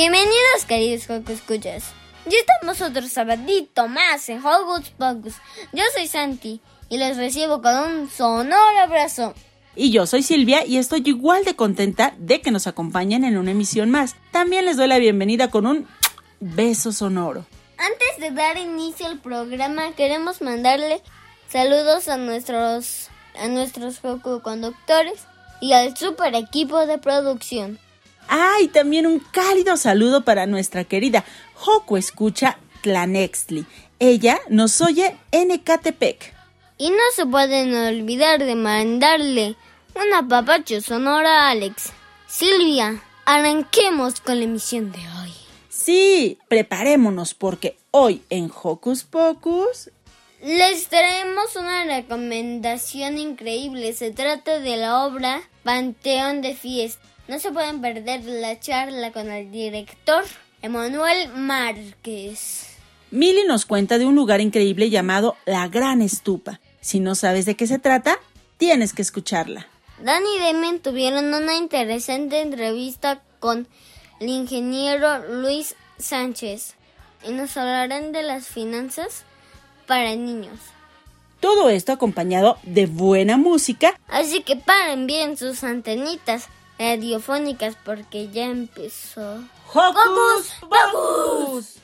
Bienvenidos queridos Joco Escuchas. Ya estamos otro sabadito más en Hocus Pocus. Yo soy Santi y les recibo con un sonoro abrazo. Y yo soy Silvia y estoy igual de contenta de que nos acompañen en una emisión más. También les doy la bienvenida con un beso sonoro. Antes de dar inicio al programa queremos mandarle saludos a nuestros a nuestros conductores y al super equipo de producción. Ah, y también un cálido saludo para nuestra querida Joco Escucha Tlanextli. Ella nos oye en Ecatepec. Y no se pueden olvidar de mandarle una papacho sonora a Alex. Silvia, arranquemos con la emisión de hoy. Sí, preparémonos porque hoy en Hocus Pocus les traemos una recomendación increíble. Se trata de la obra Panteón de Fiesta. No se pueden perder la charla con el director Emanuel Márquez. Mili nos cuenta de un lugar increíble llamado La Gran Estupa. Si no sabes de qué se trata, tienes que escucharla. Dan y Demen tuvieron una interesante entrevista con el ingeniero Luis Sánchez y nos hablarán de las finanzas para niños. Todo esto acompañado de buena música. Así que paren bien sus antenitas radiofónicas porque ya empezó. ¡Hocus Pocus!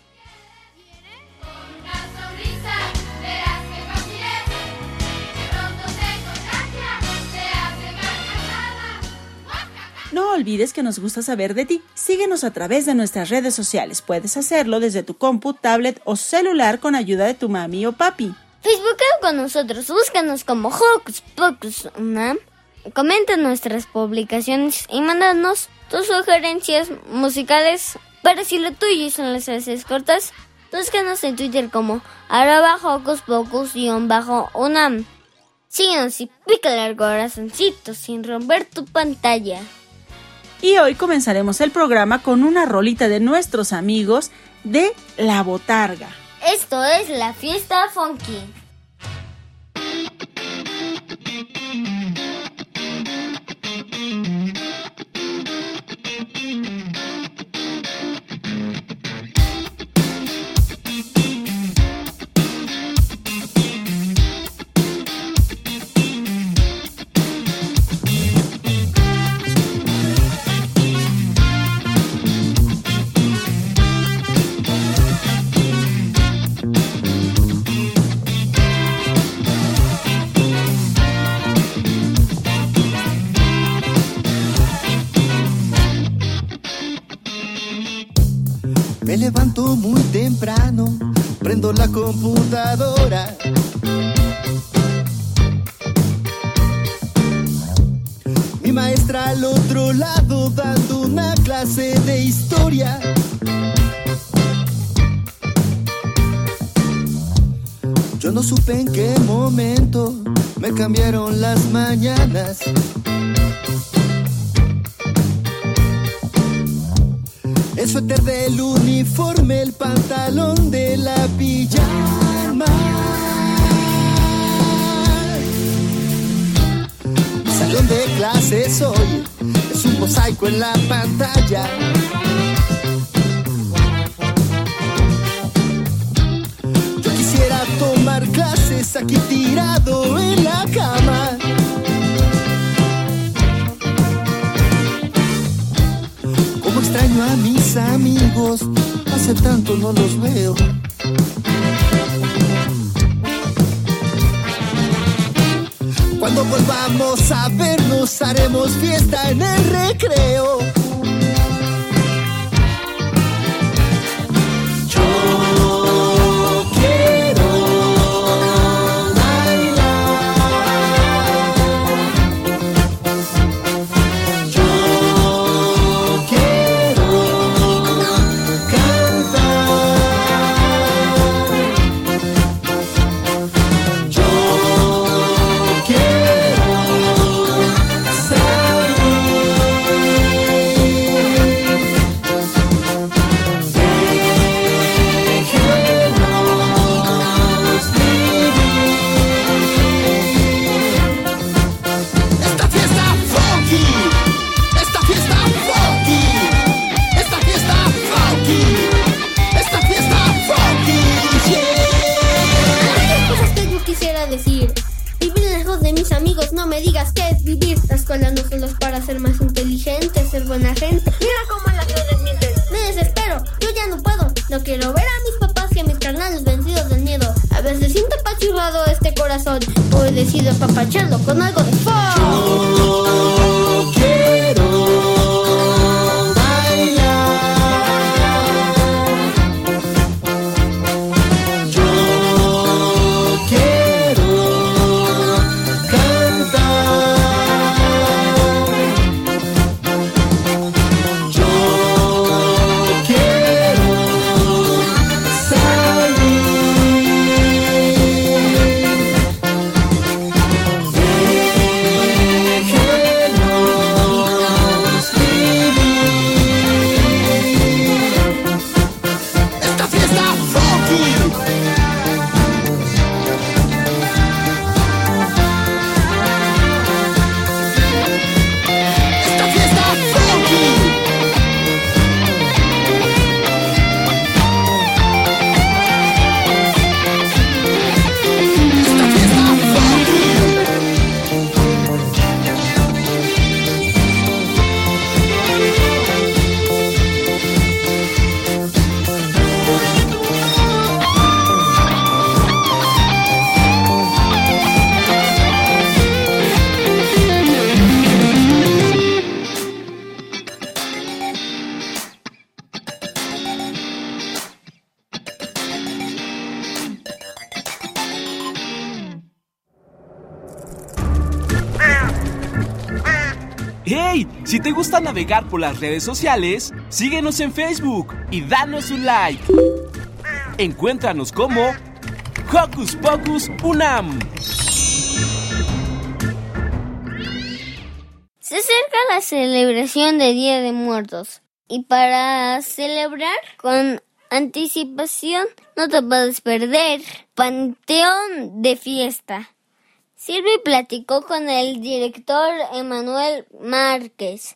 No olvides que nos gusta saber de ti. Síguenos a través de nuestras redes sociales. Puedes hacerlo desde tu compu, tablet o celular con ayuda de tu mami o papi. Facebook con nosotros. Búscanos como Hocus Pocus Unam. Comenta nuestras publicaciones y mándanos tus sugerencias musicales. Pero si lo tuyo son las frases cortas, búscanos en Twitter como arroba Hocus Pocus-unam. Síguenos y pícale al corazoncito sin romper tu pantalla. Y hoy comenzaremos el programa con una rolita de nuestros amigos de La Botarga. Esto es la fiesta funky. madness. Navegar por las redes sociales, síguenos en Facebook y danos un like. Encuéntranos como Hocus Pocus Unam. Se acerca la celebración de Día de Muertos y para celebrar con anticipación no te puedes perder Panteón de Fiesta. Silvia platicó con el director Emanuel Márquez.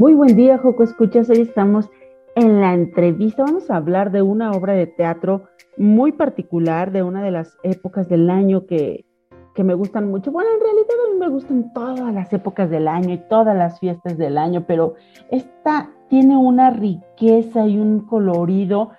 Muy buen día, Joco Escuchas. Hoy estamos en la entrevista. Vamos a hablar de una obra de teatro muy particular, de una de las épocas del año que, que me gustan mucho. Bueno, en realidad a mí me gustan todas las épocas del año y todas las fiestas del año, pero esta tiene una riqueza y un colorido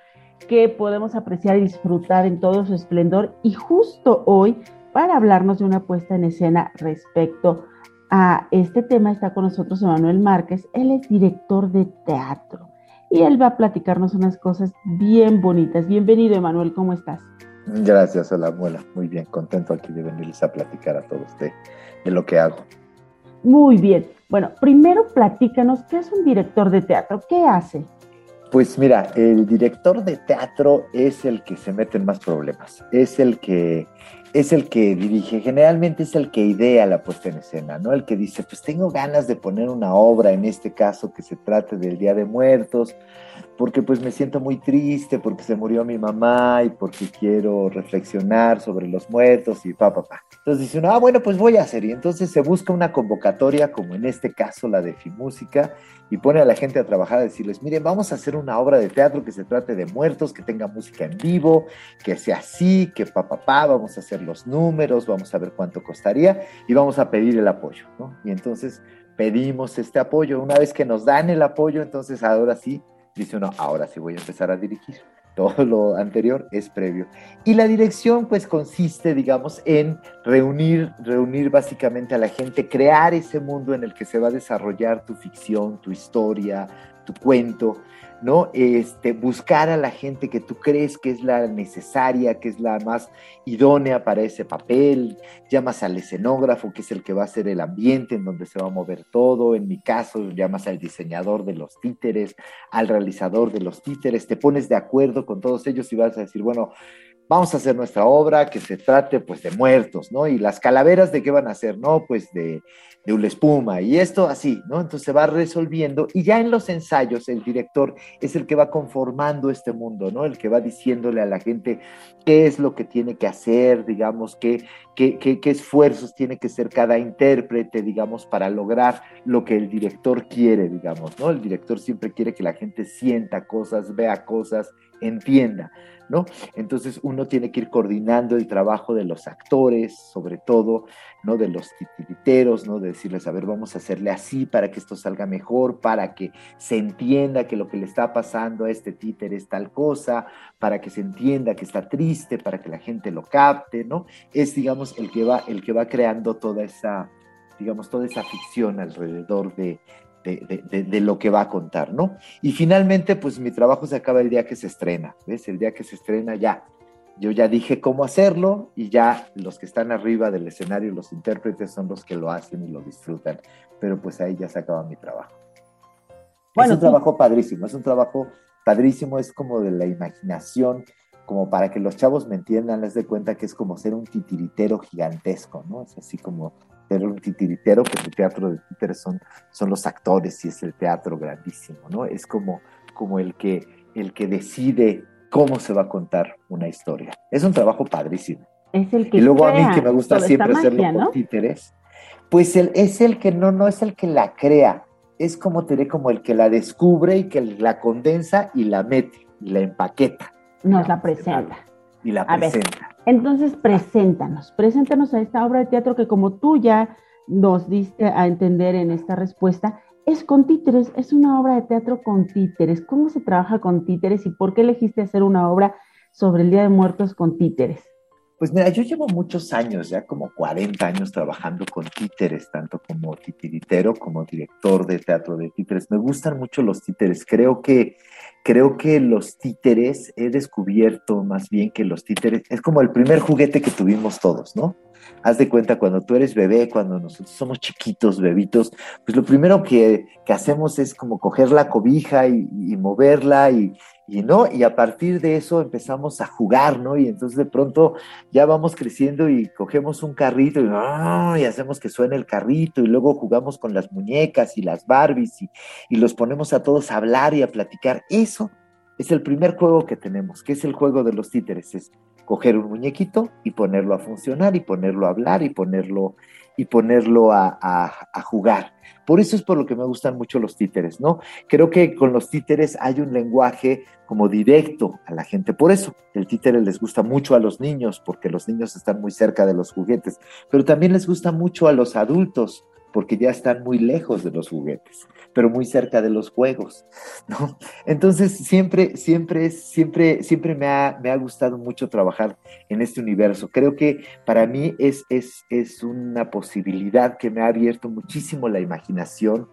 que podemos apreciar y disfrutar en todo su esplendor. Y justo hoy, para hablarnos de una puesta en escena respecto a este tema, está con nosotros Emanuel Márquez. Él es director de teatro y él va a platicarnos unas cosas bien bonitas. Bienvenido, Emanuel, ¿cómo estás? Gracias, hola, abuela. Muy bien, contento aquí de venirles a platicar a todos de, de lo que hago. Muy bien. Bueno, primero platícanos, ¿qué es un director de teatro? ¿Qué hace? Pues mira, el director de teatro es el que se mete en más problemas, es el que es el que dirige, generalmente es el que idea la puesta en escena, ¿no? El que dice, pues tengo ganas de poner una obra, en este caso que se trate del Día de Muertos, porque pues me siento muy triste, porque se murió mi mamá y porque quiero reflexionar sobre los muertos y pa, pa, pa. Entonces dice uno, ah, bueno, pues voy a hacer. Y entonces se busca una convocatoria, como en este caso la de Fimúsica, y pone a la gente a trabajar, a decirles, miren, vamos a hacer una obra de teatro que se trate de muertos, que tenga música en vivo, que sea así, que pa, pa, pa, vamos a hacer los números, vamos a ver cuánto costaría y vamos a pedir el apoyo, ¿no? Y entonces pedimos este apoyo. Una vez que nos dan el apoyo, entonces ahora sí dice uno, ahora sí voy a empezar a dirigir. Todo lo anterior es previo. Y la dirección pues consiste, digamos, en reunir, reunir básicamente a la gente, crear ese mundo en el que se va a desarrollar tu ficción, tu historia, tu cuento, ¿no? Este, buscar a la gente que tú crees que es la necesaria, que es la más idónea para ese papel, llamas al escenógrafo, que es el que va a hacer el ambiente en donde se va a mover todo, en mi caso llamas al diseñador de los títeres, al realizador de los títeres, te pones de acuerdo con todos ellos y vas a decir, bueno, vamos a hacer nuestra obra que se trate pues de muertos, ¿no? Y las calaveras de qué van a ser, ¿no? Pues de, de una espuma y esto así, ¿no? Entonces se va resolviendo y ya en los ensayos el director es el que va conformando este mundo, ¿no? El que va diciéndole a la gente qué es lo que tiene que hacer, digamos, qué, qué, qué, qué esfuerzos tiene que hacer cada intérprete, digamos, para lograr lo que el director quiere, digamos, ¿no? El director siempre quiere que la gente sienta cosas, vea cosas, entienda. ¿no? Entonces uno tiene que ir coordinando el trabajo de los actores, sobre todo, ¿no? De los titiriteros, ¿no? De decirles, a ver, vamos a hacerle así para que esto salga mejor, para que se entienda que lo que le está pasando a este títer es tal cosa, para que se entienda que está triste, para que la gente lo capte, ¿no? Es, digamos, el que va, el que va creando toda esa, digamos, toda esa ficción alrededor de, de, lo que va a contar, ¿no? Y finalmente, pues mi trabajo se acaba el día que se estrena, ¿ves? El día que se estrena ya. Yo ya dije cómo hacerlo y ya los que están arriba del escenario, los intérpretes, son los que lo hacen y lo disfrutan. Pero pues ahí ya se acaba mi trabajo. Bueno, es un trabajo padrísimo, es un trabajo padrísimo, es como de la imaginación, como para que los chavos me entiendan, les dé cuenta que es como ser un titiritero gigantesco, ¿no? Es así como ser un titiritero, que el teatro de títeres son, son los actores y es el teatro grandísimo, ¿no? Es como, como el, que, el que decide cómo se va a contar una historia. Es un trabajo padrísimo. Es el que y luego a mí que me gusta siempre hacerlo con títeres, pues el, es el que no, no es el que la crea, es como te diré, como el que la descubre y que la condensa y la mete y la empaqueta. Nos la presenta. Y la presenta. Entonces, preséntanos, preséntanos a esta obra de teatro que como tú ya nos diste a entender en esta respuesta, es con títeres, es una obra de teatro con títeres. ¿Cómo se trabaja con títeres y por qué elegiste hacer una obra sobre el Día de Muertos con títeres? Pues mira, yo llevo muchos años, ya como 40 años trabajando con títeres, tanto como titiritero como director de teatro de títeres. Me gustan mucho los títeres. Creo que, creo que los títeres, he descubierto más bien que los títeres, es como el primer juguete que tuvimos todos, ¿no? Haz de cuenta, cuando tú eres bebé, cuando nosotros somos chiquitos, bebitos, pues lo primero que, que hacemos es como coger la cobija y, y moverla y, y no, y a partir de eso empezamos a jugar, ¿no? Y entonces de pronto ya vamos creciendo y cogemos un carrito y, ¡ah! y hacemos que suene el carrito y luego jugamos con las muñecas y las Barbies y, y los ponemos a todos a hablar y a platicar. Eso es el primer juego que tenemos, que es el juego de los títeres, es coger un muñequito y ponerlo a funcionar y ponerlo a hablar y ponerlo y ponerlo a, jugar. Por eso es por lo que me gustan mucho los títeres, ¿no? Creo que con los títeres hay un lenguaje como directo a la gente. Por eso el títere les gusta mucho a los niños, porque los niños están muy cerca de los juguetes, pero también les gusta mucho a los adultos, porque ya están muy lejos de los juguetes, pero muy cerca de los juegos. Entonces siempre, siempre, siempre, siempre me ha, me ha gustado mucho trabajar en este universo. Creo que para mí es, es, es una posibilidad que me ha abierto muchísimo la imaginación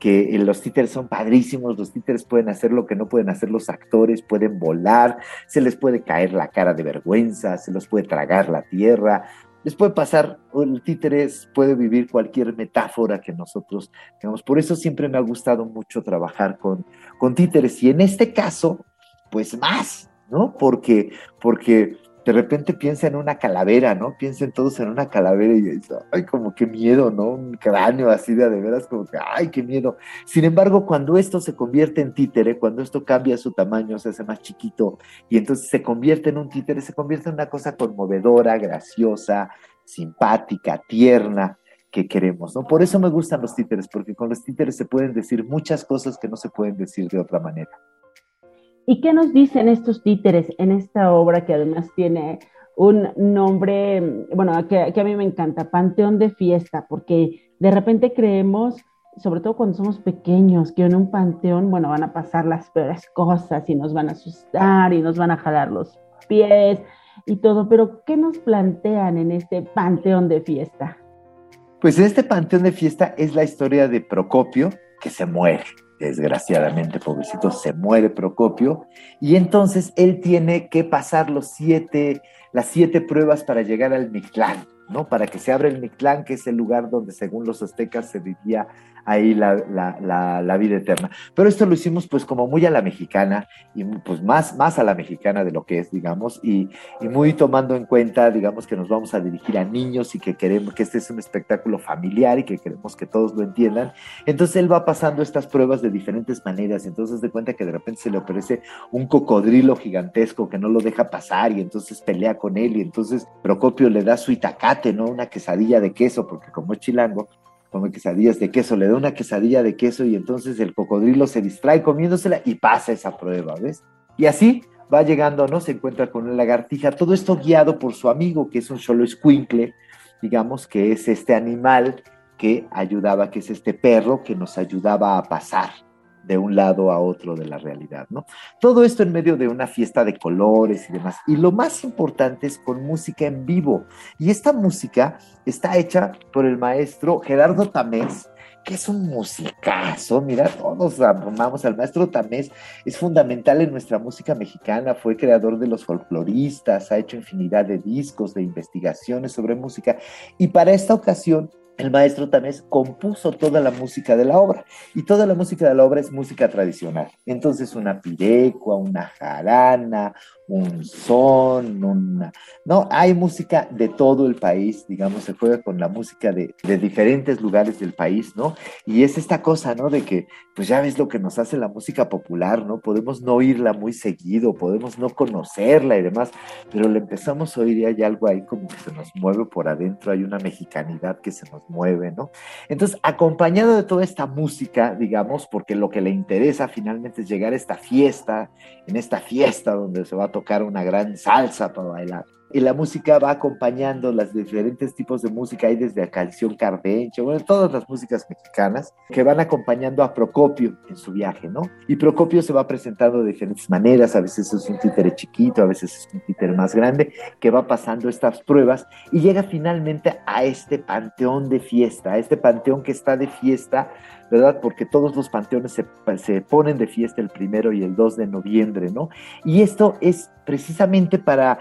que los títeres son padrísimos, los títeres pueden hacer lo que no pueden hacer los actores, pueden volar, se les puede caer la cara de vergüenza, se los puede tragar la tierra, les puede pasar, el títeres puede vivir cualquier metáfora que nosotros tengamos. Por eso siempre me ha gustado mucho trabajar con, con títeres. Y en este caso, pues más, ¿no? Porque, porque de repente piensa en una calavera, ¿no? Piensen todos en una calavera y dice, ay, como qué miedo, ¿no? Un cráneo así de, de veras, como que, ay, qué miedo. Sin embargo, cuando esto se convierte en títere, cuando esto cambia su tamaño, se hace más chiquito y entonces se convierte en un títere, se convierte en una cosa conmovedora, graciosa, simpática, tierna que queremos, ¿no? Por eso me gustan los títeres, porque con los títeres se pueden decir muchas cosas que no se pueden decir de otra manera. ¿Y qué nos dicen estos títeres en esta obra que además tiene un nombre, bueno, que, a mí me encanta, Panteón de Fiesta, porque de repente creemos, sobre todo cuando somos pequeños, que en un panteón, bueno, van a pasar las peores cosas y nos van a asustar y nos van a jalar los pies y todo, pero ¿qué nos plantean en este Panteón de Fiesta? Pues este Panteón de Fiesta es la historia de Procopio que se muere desgraciadamente, pobrecito, se muere Procopio, y entonces él tiene que pasar los siete, las siete pruebas para llegar al Mictlán. ¿No? Para que se abra el Mictlán, que es el lugar donde según los aztecas se vivía ahí la, vida eterna. Pero esto lo hicimos pues como muy a la mexicana y pues más, más a la mexicana de lo que es, digamos, y, muy tomando en cuenta, digamos, que nos vamos a dirigir a niños y que queremos que este es un espectáculo familiar y que queremos que todos lo entiendan. Entonces él va pasando estas pruebas de diferentes maneras, entonces de cuenta que de repente se le ofrece un cocodrilo gigantesco que no lo deja pasar y entonces pelea con él y entonces Procopio le da su itacate ¿no? Una quesadilla de queso, porque como es chilango, come quesadillas de queso, le da una quesadilla de queso y entonces el cocodrilo se distrae comiéndosela y pasa esa prueba, ¿ves? Y así va llegando, ¿no? Se encuentra con una lagartija, todo esto guiado por su amigo, que es un solo escuincle, digamos, que es este animal que ayudaba, que es este perro que nos ayudaba a pasar, de un lado a otro de la realidad, ¿no? Todo esto en medio de una fiesta de colores y demás. Y lo más importante es con música en vivo. Y esta música está hecha por el maestro Gerardo Tamés, que es un musicazo, mira, todos amamos al maestro Tamés, es fundamental en nuestra música mexicana, fue creador de los folcloristas, ha hecho infinidad de discos, de investigaciones sobre música, y para esta ocasión el maestro también compuso toda la música de la obra y toda la música de la obra es música tradicional. Entonces una pirecua, una jarana, un son, una... No, hay música de todo el país, digamos, se juega con la música de, de, diferentes lugares del país, ¿no? Y es esta cosa, ¿no? De que, pues ya ves lo que nos hace la música popular, ¿no? Podemos no oírla muy seguido, podemos no conocerla y demás, pero le empezamos a oír y hay algo ahí como que se nos mueve por adentro, hay una mexicanidad que se nos mueve, ¿no? Entonces, acompañado de toda esta música, digamos, porque lo que le interesa finalmente es llegar a esta fiesta, en esta fiesta donde se va a tocar una gran salsa para bailar. Y la música va acompañando los diferentes tipos de música, hay desde a canción cardenche, bueno, todas las músicas mexicanas que van acompañando a Procopio en su viaje, ¿no? Y Procopio se va presentando de diferentes maneras, a veces es un títere chiquito, a veces es un títere más grande, que va pasando estas pruebas y llega finalmente a este panteón de fiesta, a este panteón que está de fiesta ¿verdad? Porque todos los panteones se, se, ponen de fiesta el primero y el 2 de noviembre, ¿no? Y esto es precisamente para,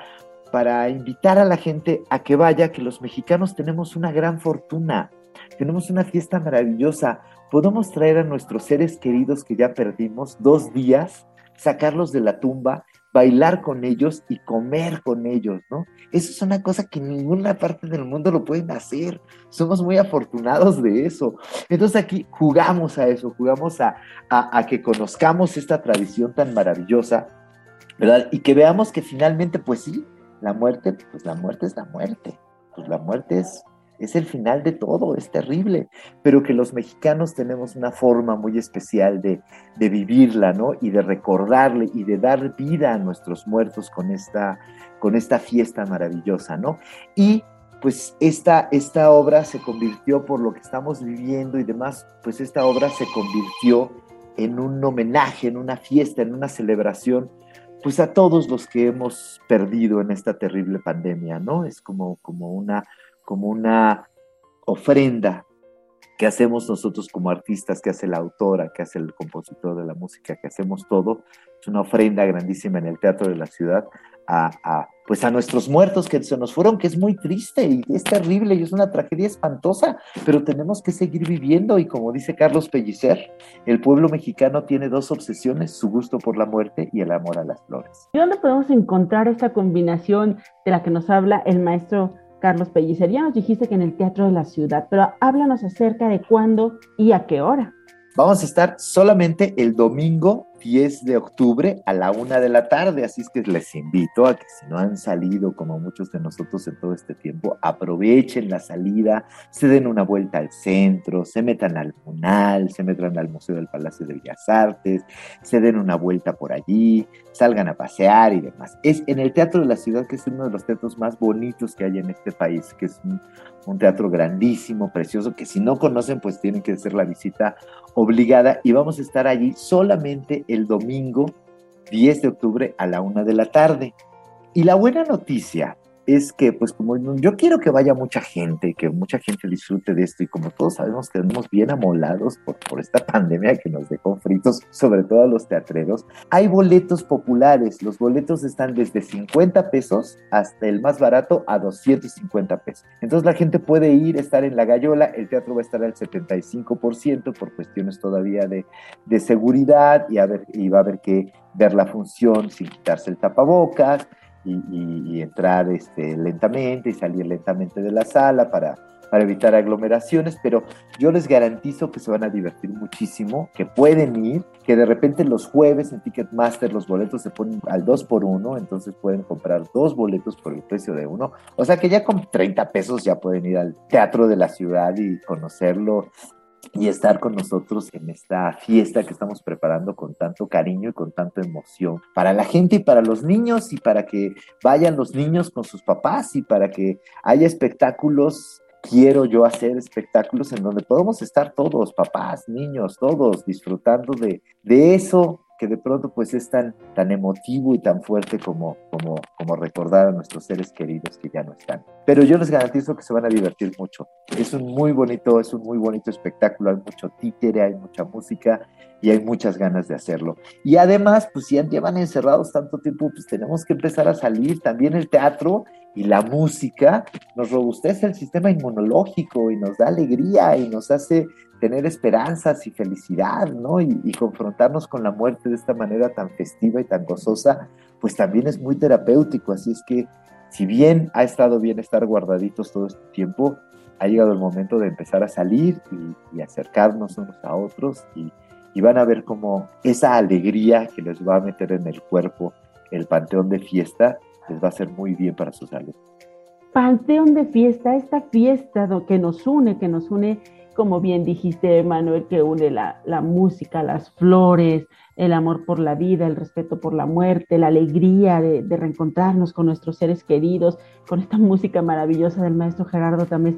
para invitar a la gente a que vaya, que los mexicanos tenemos una gran fortuna, tenemos una fiesta maravillosa, podemos traer a nuestros seres queridos que ya perdimos dos días, sacarlos de la tumba bailar con ellos y comer con ellos, ¿no? Eso es una cosa que ninguna parte del mundo lo pueden hacer. Somos muy afortunados de eso. Entonces aquí jugamos a eso, jugamos a, a, que conozcamos esta tradición tan maravillosa, ¿verdad? Y que veamos que finalmente, pues sí, la muerte, pues la muerte es la muerte. Pues la muerte es es el final de todo, es terrible, pero que los mexicanos tenemos una forma muy especial de, vivirla, ¿no? Y de recordarle y de dar vida a nuestros muertos con esta, con esta fiesta maravillosa, ¿no? Y pues esta, esta obra se convirtió por lo que estamos viviendo y demás, pues esta obra se convirtió en un homenaje, en una fiesta, en una celebración, pues a todos los que hemos perdido en esta terrible pandemia, ¿no? Es como, como una como una ofrenda que hacemos nosotros como artistas, que hace la autora, que hace el compositor de la música, que hacemos todo, es una ofrenda grandísima en el Teatro de la Ciudad a, pues a nuestros muertos que se nos fueron, que es muy triste y es terrible y es una tragedia espantosa, pero tenemos que seguir viviendo y como dice Carlos Pellicer, el pueblo mexicano tiene dos obsesiones, su gusto por la muerte y el amor a las flores. ¿Y dónde podemos encontrar esta combinación de la que nos habla el maestro Carlos Pellicer? Ya nos dijiste que en el Teatro de la Ciudad, pero háblanos acerca de cuándo y a qué hora. Vamos a estar solamente el domingo 10 de octubre a la una de la tarde, así es que les invito a que si no han salido como muchos de nosotros en todo este tiempo, aprovechen la salida, se den una vuelta al centro, se metan al Munal, se metan al Museo del Palacio de Bellas Artes, se den una vuelta por allí, salgan a pasear y demás. Es en el Teatro de la Ciudad, que es uno de los teatros más bonitos que hay en este país, que es un, un teatro grandísimo, precioso, que si no conocen, pues tienen que hacer la visita obligada y vamos a estar allí solamente el domingo 10 de octubre a la una de la tarde. Y la buena noticia es que, pues como yo quiero que vaya mucha gente, que mucha gente disfrute de esto y como todos sabemos que estamos bien amolados por, por esta pandemia que nos dejó fritos, sobre todo a los teatreros, hay boletos populares. Los boletos están desde 50 pesos hasta el más barato a 250 pesos. Entonces la gente puede ir, estar en la gallola, el teatro va a estar al 75% por cuestiones todavía de, de seguridad y, a ver, y va a haber que ver la función sin quitarse el tapabocas y, y, entrar este, lentamente y salir lentamente de la sala para, para evitar aglomeraciones, pero yo les garantizo que se van a divertir muchísimo, que pueden ir, que de repente los jueves en Ticketmaster los boletos se ponen al 2 por 1 entonces pueden comprar dos boletos por el precio de uno, o sea que ya con 30 pesos ya pueden ir al teatro de la ciudad y conocerlo y estar con nosotros en esta fiesta que estamos preparando con tanto cariño y con tanta emoción para la gente y para los niños y para que vayan los niños con sus papás y para que haya espectáculos. Quiero yo hacer espectáculos en donde podamos estar todos, papás, niños, todos, disfrutando de, de eso que de pronto pues es tan, tan emotivo y tan fuerte como, como, como recordar a nuestros seres queridos que ya no están. Pero yo les garantizo que se van a divertir mucho. Es un muy bonito, es un muy bonito espectáculo, hay mucho títere, hay mucha música y hay muchas ganas de hacerlo. Y además, pues si llevan encerrados tanto tiempo, pues tenemos que empezar a salir. También el teatro y la música nos robustece el sistema inmunológico y nos da alegría y nos hace tener esperanzas y felicidad, ¿no? Y, confrontarnos con la muerte de esta manera tan festiva y tan gozosa, pues también es muy terapéutico. Así es que, si bien ha estado bien estar guardaditos todo este tiempo, ha llegado el momento de empezar a salir y, acercarnos unos a otros y van a ver cómo esa alegría que les va a meter en el cuerpo el panteón de fiesta va a hacer muy bien para su salud. Panteón de fiesta, esta fiesta que nos une, que nos une como bien dijiste, Manuel, que une la, la, música, las flores, el amor por la vida, el respeto por la muerte, la alegría de, de, reencontrarnos con nuestros seres queridos, con esta música maravillosa del maestro Gerardo Tamés.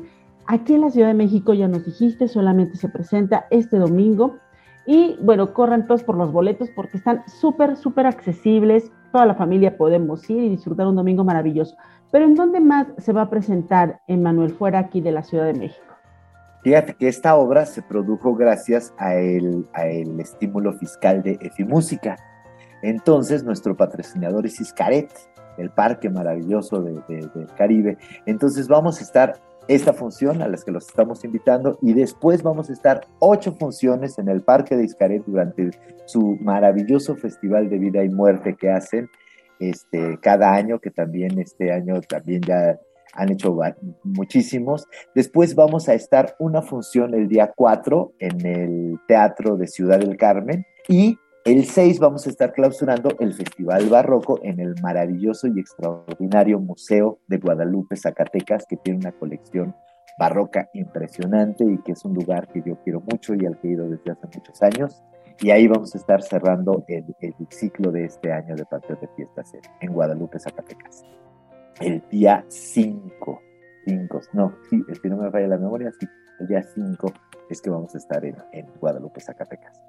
Aquí en la Ciudad de México, ya nos dijiste, solamente se presenta este domingo. Y bueno, corran todos por los boletos porque están súper, súper accesibles. Toda la familia podemos ir y disfrutar un domingo maravilloso. Pero ¿en dónde más se va a presentar, Manuel, fuera aquí de la Ciudad de México? Fíjate que esta obra se produjo gracias a el, a el estímulo fiscal de Efimúsica. Entonces, nuestro patrocinador es Iscaret, el parque maravilloso de, de, del Caribe. Entonces, vamos a estar esta función a las que los estamos invitando y después vamos a estar ocho funciones en el parque de Iscaret durante su maravilloso festival de vida y muerte que hacen este, cada año, que también este año también ya han hecho muchísimos. Después vamos a estar una función el día 4 en el Teatro de Ciudad del Carmen y el 6 vamos a estar clausurando el Festival Barroco en el maravilloso y extraordinario Museo de Guadalupe, Zacatecas, que tiene una colección barroca impresionante y que es un lugar que yo quiero mucho y al que he ido desde hace muchos años. Y ahí vamos a estar cerrando el, ciclo de este año de Patio de Fiestas en, en Guadalupe, Zacatecas el día 5. 5, no, sí, si no me falla la memoria, sí, el día 5 es que vamos a estar en, Guadalupe, Zacatecas.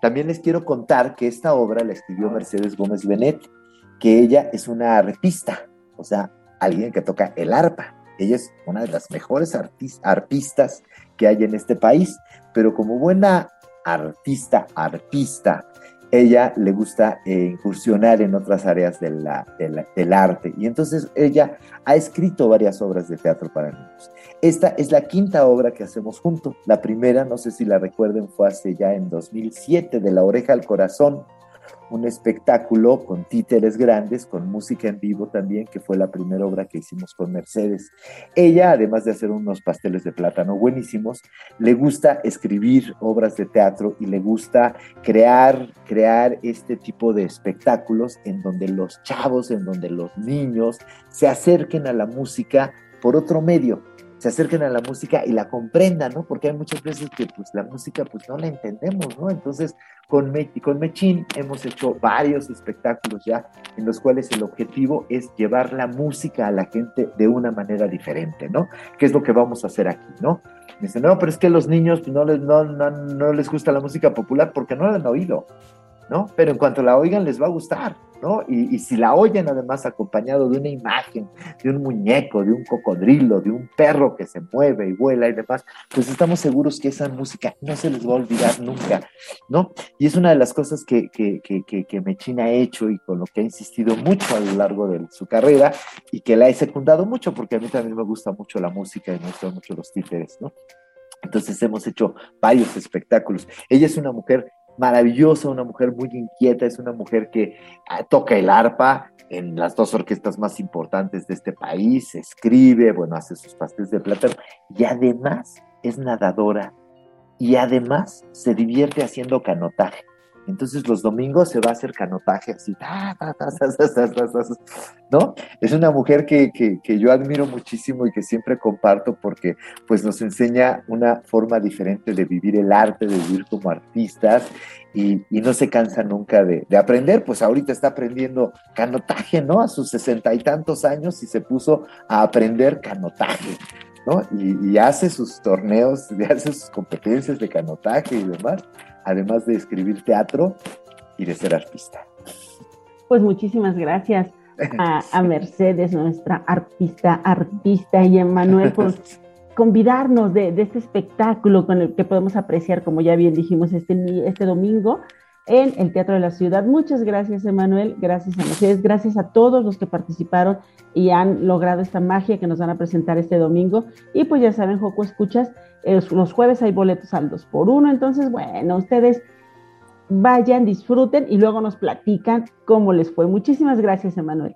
También les quiero contar que esta obra la escribió Mercedes Gómez Benet, que ella es una arpista, o sea, alguien que toca el arpa. Ella es una de las mejores arpistas que hay en este país, pero como buena artista, arpista, ella le gusta eh, incursionar en otras áreas del arte y entonces ella ha escrito varias obras de teatro para niños. Esta es la quinta obra que hacemos junto. La primera, no sé si la recuerden, fue hace ya en 2007, de La oreja al corazón, un espectáculo con títeres grandes, con música en vivo también, que fue la primera obra que hicimos con Mercedes. Ella, además de hacer unos pasteles de plátano buenísimos, le gusta escribir obras de teatro y le gusta crear, crear este tipo de espectáculos en donde los chavos, en donde los niños se acerquen a la música por otro medio, se acerquen a la música y la comprendan, ¿no? Porque hay muchas veces que pues la música pues no la entendemos, ¿no? Entonces con, Me con Mechín hemos hecho varios espectáculos ya en los cuales el objetivo es llevar la música a la gente de una manera diferente, ¿no? ¿Qué es lo que vamos a hacer aquí, ¿no? Me dicen, no, pero es que los niños pues, no les, no, no, no les gusta la música popular porque no la han oído. ¿no? Pero en cuanto la oigan les va a gustar, ¿no? Y, si la oyen además acompañado de una imagen, de un muñeco, de un cocodrilo, de un perro que se mueve y vuela y demás, pues estamos seguros que esa música no se les va a olvidar nunca, ¿no? Y es una de las cosas que, que, que, que Mechina ha hecho y con lo que ha insistido mucho a lo largo de su carrera y que la he secundado mucho porque a mí también me gusta mucho la música y me gustan mucho los títeres, ¿no? Entonces hemos hecho varios espectáculos. Ella es una mujer maravillosa, una mujer muy inquieta, es una mujer que ah, toca el arpa en las dos orquestas más importantes de este país, escribe, bueno, hace sus pasteles de plátano y además es nadadora y además se divierte haciendo canotaje. Entonces los domingos se va a hacer canotaje así, ¿no? Es una mujer que, yo admiro muchísimo y que siempre comparto porque pues nos enseña una forma diferente de vivir el arte, de vivir como artistas y, no se cansa nunca de, aprender. Pues ahorita está aprendiendo canotaje, ¿no? A sus sesenta y tantos años y se puso a aprender canotaje. ¿No? Y, y, hace sus torneos, y hace sus competencias de canotaje y demás además de escribir teatro y de ser artista. Pues muchísimas gracias a, Mercedes, nuestra artista, artista, y a Manuel por convidarnos de, este espectáculo con el que podemos apreciar, como ya bien dijimos, este, este domingo en el Teatro de la Ciudad. Muchas gracias, Emanuel, gracias a Mercedes, gracias a todos los que participaron y han logrado esta magia que nos van a presentar este domingo. Y pues ya saben, Joco Escuchas, los jueves hay boletos al 2 por 1 entonces bueno, ustedes vayan, disfruten y luego nos platican cómo les fue. Muchísimas gracias, Emanuel.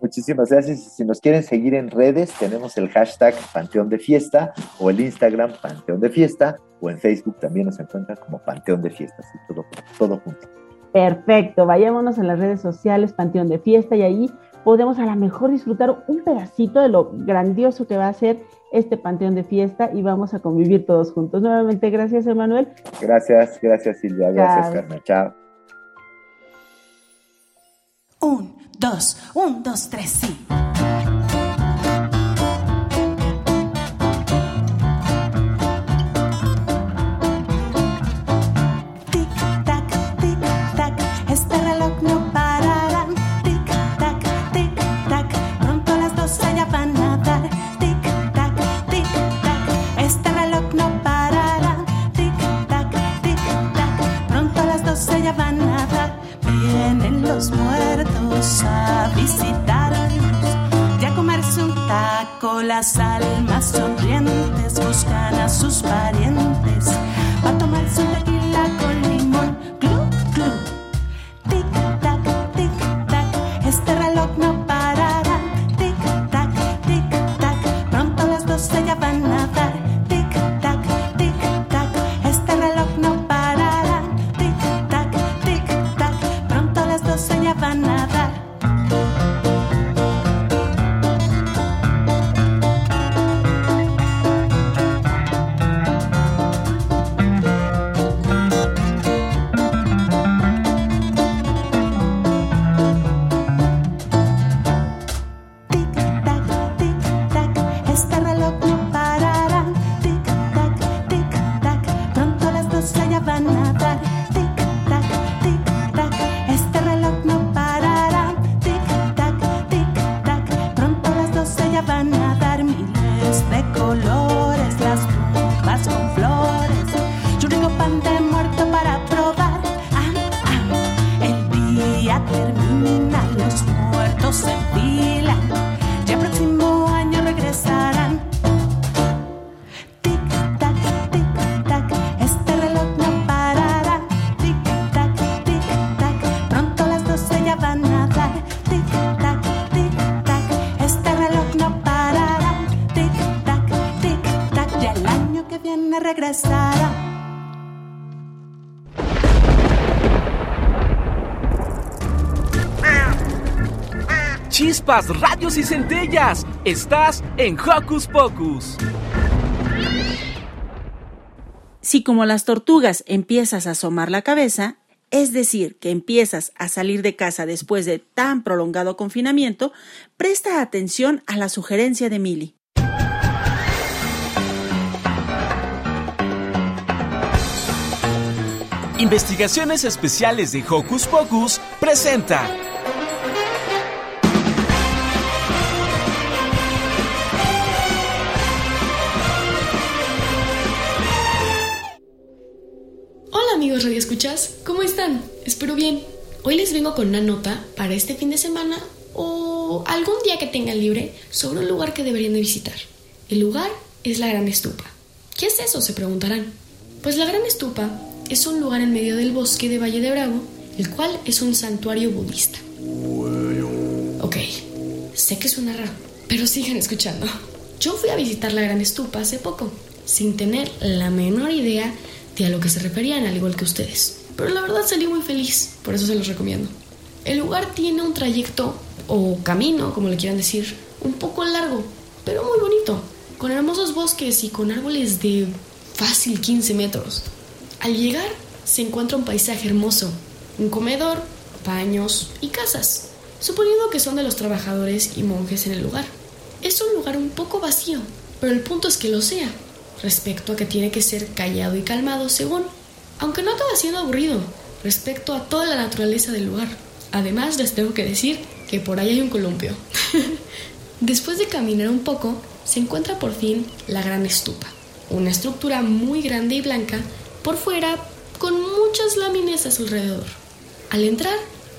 Muchísimas gracias. Si nos quieren seguir en redes, tenemos el hashtag Panteón de Fiesta o el Instagram Panteón de Fiesta o en Facebook también nos encuentran como Panteón de Fiesta, así todo, todo junto. Perfecto, vayámonos en las redes sociales Panteón de Fiesta y ahí podemos a lo mejor disfrutar un pedacito de lo grandioso que va a ser este Panteón de Fiesta y vamos a convivir todos juntos. Nuevamente, gracias, Emanuel. Gracias, gracias, Silvia. Gracias, Carmen. Chao. Un, dos, un, dos, tres, sí. Las Chispas, radios y centellas. Estás en Hocus Pocus. Si como las tortugas empiezas a asomar la cabeza, es decir, que empiezas a salir de casa después de tan prolongado confinamiento, presta atención a la sugerencia de Mili. Investigaciones Especiales de Hocus Pocus presenta. Hola amigos Radio Escuchas, ¿cómo están? Espero bien. Hoy les vengo con una nota para este fin de semana o algún día que tengan libre sobre un lugar que deberían de visitar. El lugar es la Gran Estupa. ¿Qué es eso? Se preguntarán. Pues la Gran Estupa es un lugar en medio del bosque de Valle de Bravo, el cual es un santuario budista. Ok, sé que suena raro, pero sigan escuchando. Yo fui a visitar la Gran Estupa hace poco, sin tener la menor idea a lo que se referían, al igual que ustedes. Pero la verdad salí muy feliz, por eso se los recomiendo. El lugar tiene un trayecto, o camino, como le quieran decir, un poco largo, pero muy bonito, con hermosos bosques y con árboles de fácil 15 metros. Al llegar se encuentra un paisaje hermoso, un comedor, baños y casas, suponiendo que son de los trabajadores y monjes en el lugar. Es un lugar un poco vacío, pero el punto es que lo sea, respecto a que tiene que ser callado y calmado según, aunque no acaba siendo aburrido, respecto a toda la naturaleza del lugar. Además les tengo que decir que por ahí hay un columpio. Después de caminar un poco, se encuentra por fin la gran estupa, una estructura muy grande y blanca por fuera con muchas láminas a su alrededor. Al entrar,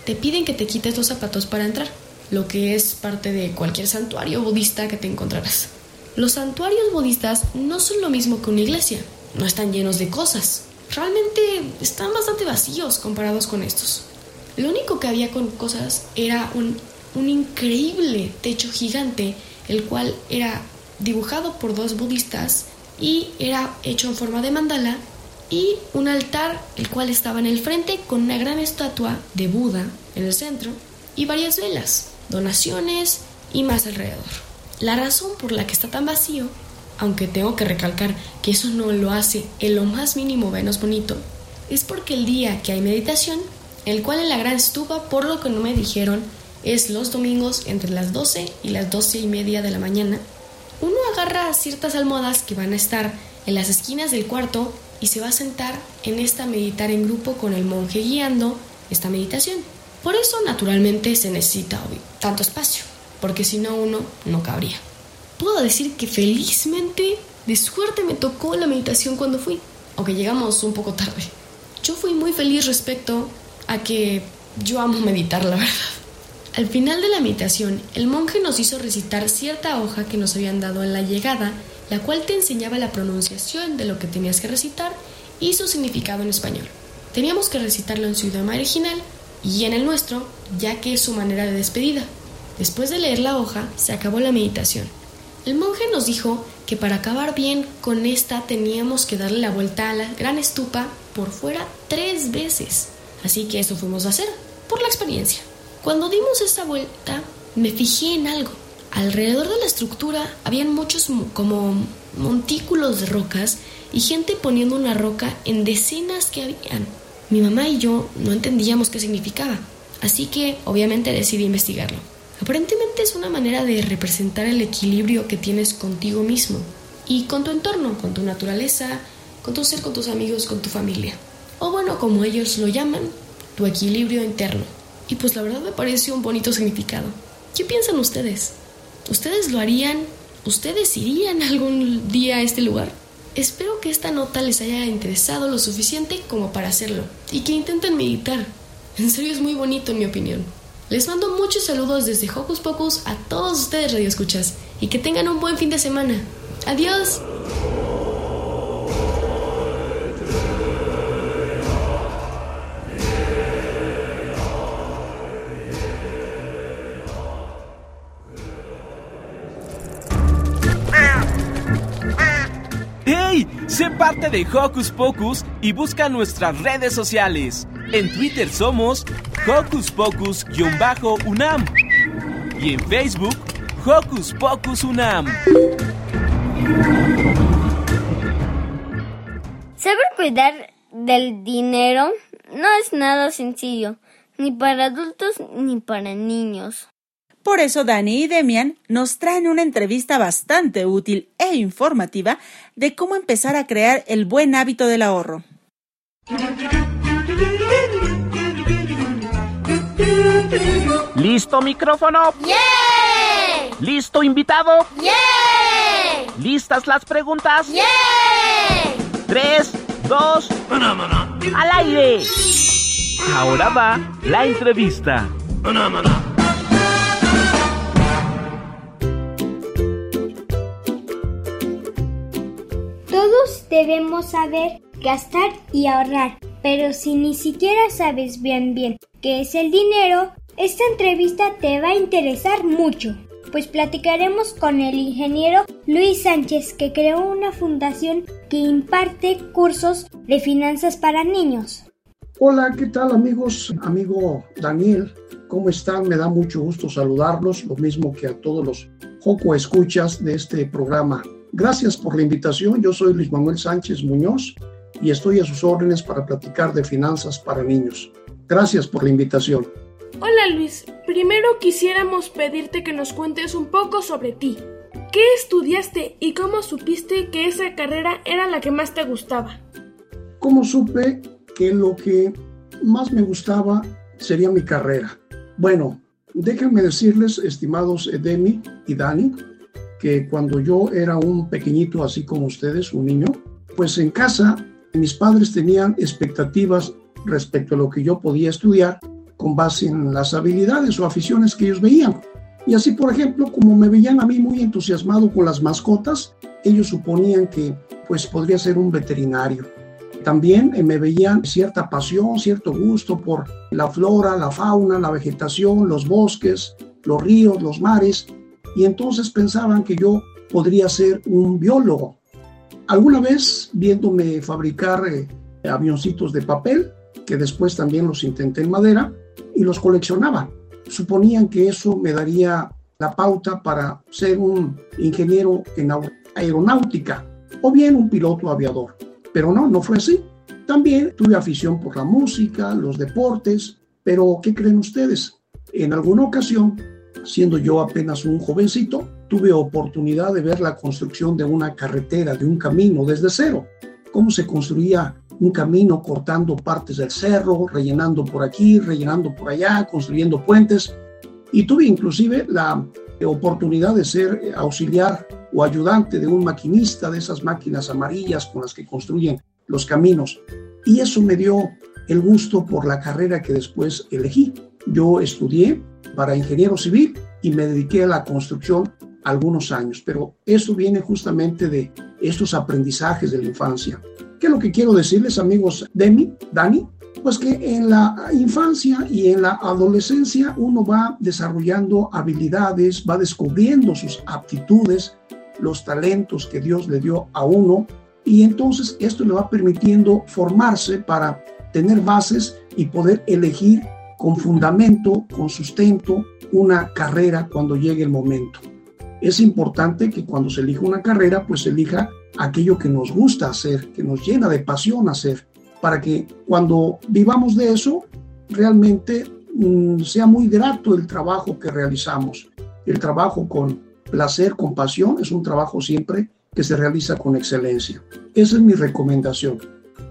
te piden que te quites los zapatos para entrar, lo que es parte de cualquier santuario budista que te encontrarás. Los santuarios budistas no son lo mismo que una iglesia, no están llenos de cosas. Realmente están bastante vacíos comparados con estos. Lo único que había con cosas era un, un increíble techo gigante, el cual era dibujado por dos budistas y era hecho en forma de mandala y un altar el cual estaba en el frente con una gran estatua de Buda en el centro y varias velas, donaciones y más alrededor. La razón por la que está tan vacío, aunque tengo que recalcar que eso no lo hace en lo más mínimo menos bonito, es porque el día que hay meditación, el cual en la gran estupa, por lo que no me dijeron, es los domingos entre las 12 y las 12 y media de la mañana, uno agarra ciertas almohadas que van a estar en las esquinas del cuarto y se va a sentar en esta meditar en grupo con el monje guiando esta meditación. Por eso naturalmente se necesita hoy tanto espacio, porque si no uno no cabría. Puedo decir que felizmente de suerte me tocó la meditación cuando fui, aunque llegamos un poco tarde. Yo fui muy feliz respecto a que yo amo meditar, la verdad. Al final de la meditación, el monje nos hizo recitar cierta hoja que nos habían dado en la llegada la cual te enseñaba la pronunciación de lo que tenías que recitar y su significado en español. Teníamos que recitarlo en su idioma original y en el nuestro, ya que es su manera de despedida. Después de leer la hoja, se acabó la meditación. El monje nos dijo que para acabar bien con esta teníamos que darle la vuelta a la gran estupa por fuera tres veces. Así que eso fuimos a hacer, por la experiencia. Cuando dimos esta vuelta, me fijé en algo. Alrededor de la estructura habían muchos como montículos de rocas y gente poniendo una roca en decenas que habían. Mi mamá y yo no entendíamos qué significaba, así que obviamente decidí investigarlo. Aparentemente es una manera de representar el equilibrio que tienes contigo mismo y con tu entorno, con tu naturaleza, con tu ser, con tus amigos, con tu familia. O bueno, como ellos lo llaman, tu equilibrio interno. Y pues la verdad me parece un bonito significado. ¿Qué piensan ustedes? ¿Ustedes lo harían? ¿Ustedes irían algún día a este lugar? Espero que esta nota les haya interesado lo suficiente como para hacerlo y que intenten meditar. En serio es muy bonito en mi opinión. Les mando muchos saludos desde Hocus Pocus a todos ustedes radioescuchas y que tengan un buen fin de semana. Adiós. ¡Hey! Sé parte de Hocus Pocus y busca nuestras redes sociales. En Twitter somos Hocus Pocus-UNAM. y en Facebook Hocus Pocus Unam. Saber cuidar del dinero no es nada sencillo, ni para adultos ni para niños. Por eso Dani y Demian nos traen una entrevista bastante útil e informativa de cómo empezar a crear el buen hábito del ahorro. ¿Listo micrófono? ¡Yeah! ¿Listo invitado? ¡Yeah! ¿Listas las preguntas? ¡Yeah! Tres, dos, al aire. Ahora va la entrevista. Todos debemos saber gastar y ahorrar, pero si ni siquiera sabes bien bien qué es el dinero, esta entrevista te va a interesar mucho, pues platicaremos con el ingeniero Luis Sánchez que creó una fundación que imparte cursos de finanzas para niños. Hola, ¿qué tal amigos? Amigo Daniel, ¿cómo están? Me da mucho gusto saludarlos, lo mismo que a todos los Joco escuchas de este programa. Gracias por la invitación, yo soy Luis Manuel Sánchez Muñoz y estoy a sus órdenes para platicar de finanzas para niños. Gracias por la invitación. Hola Luis, primero quisiéramos pedirte que nos cuentes un poco sobre ti. ¿Qué estudiaste y cómo supiste que esa carrera era la que más te gustaba? ¿Cómo supe que lo que más me gustaba sería mi carrera? Bueno, déjenme decirles, estimados Edemi y Dani, que cuando yo era un pequeñito así como ustedes, un niño, pues en casa mis padres tenían expectativas respecto a lo que yo podía estudiar con base en las habilidades o aficiones que ellos veían. Y así, por ejemplo, como me veían a mí muy entusiasmado con las mascotas, ellos suponían que pues podría ser un veterinario. También eh, me veían cierta pasión, cierto gusto por la flora, la fauna, la vegetación, los bosques, los ríos, los mares, y entonces pensaban que yo podría ser un biólogo. Alguna vez, viéndome fabricar eh, avioncitos de papel, que después también los intenté en madera, y los coleccionaba, suponían que eso me daría la pauta para ser un ingeniero en aeronáutica o bien un piloto aviador. Pero no, no fue así. También tuve afición por la música, los deportes, pero ¿qué creen ustedes? En alguna ocasión siendo yo apenas un jovencito, tuve oportunidad de ver la construcción de una carretera, de un camino desde cero. Cómo se construía un camino cortando partes del cerro, rellenando por aquí, rellenando por allá, construyendo puentes. Y tuve inclusive la oportunidad de ser auxiliar o ayudante de un maquinista de esas máquinas amarillas con las que construyen los caminos. Y eso me dio el gusto por la carrera que después elegí. Yo estudié para ingeniero civil y me dediqué a la construcción algunos años, pero eso viene justamente de estos aprendizajes de la infancia. ¿Qué es lo que quiero decirles, amigos Demi, Dani? Pues que en la infancia y en la adolescencia uno va desarrollando habilidades, va descubriendo sus aptitudes, los talentos que Dios le dio a uno y entonces esto le va permitiendo formarse para tener bases y poder elegir con fundamento, con sustento, una carrera cuando llegue el momento. Es importante que cuando se elija una carrera, pues se elija aquello que nos gusta hacer, que nos llena de pasión hacer, para que cuando vivamos de eso, realmente mm, sea muy grato el trabajo que realizamos. El trabajo con placer, con pasión, es un trabajo siempre que se realiza con excelencia. Esa es mi recomendación.